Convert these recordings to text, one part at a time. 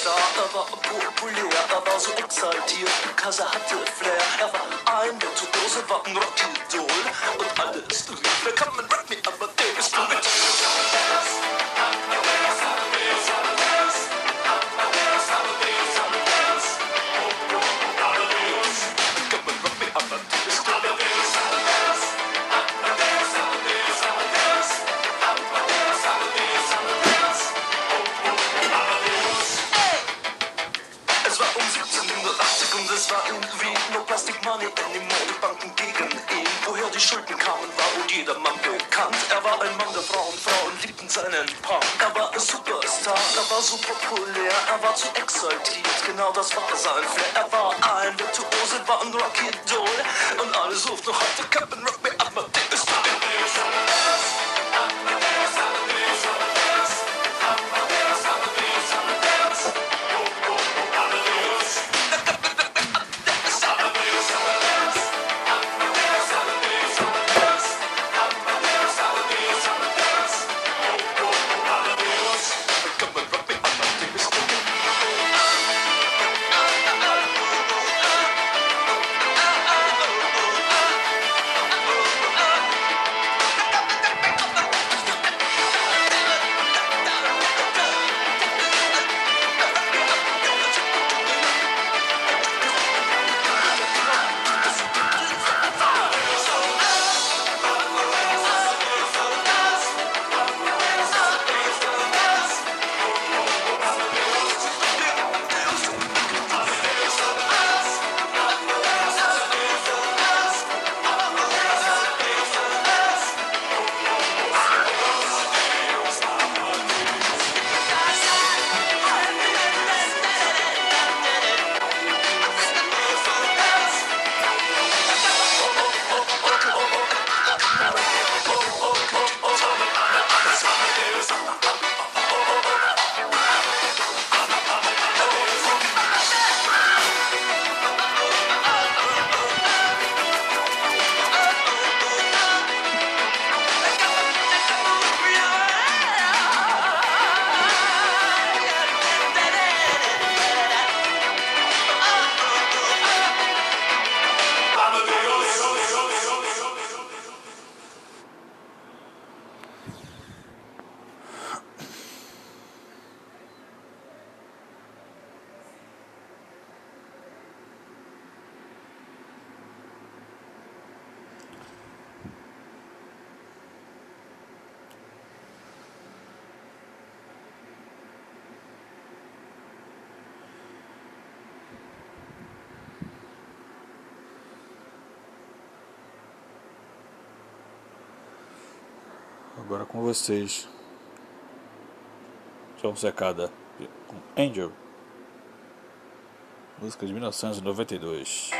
Superstar, er war populär, er war so exaltiert, er hatte Flair. Er war ein Virtuose, war ein Rockidol. Und alles rief, man Rock me es war irgendwie no Plastic Money anymore. Die Banken gegen ihn. Woher die Schulden kamen, war wohl jedermann bekannt. Er war ein Mann der Frauen, Frauen liebten seinen Punk. Er war ein Superstar, er war so populär, er war zu exaltiert, genau das war sein Flair. Er war ein Virtuose, war ein Rocky Doll und alle suchten noch heute Captain Rock Me Amadeus. Come Agora com vocês. João Secada com Angel. Música de 1992.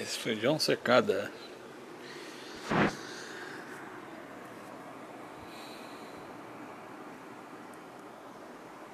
Esse feijão secada.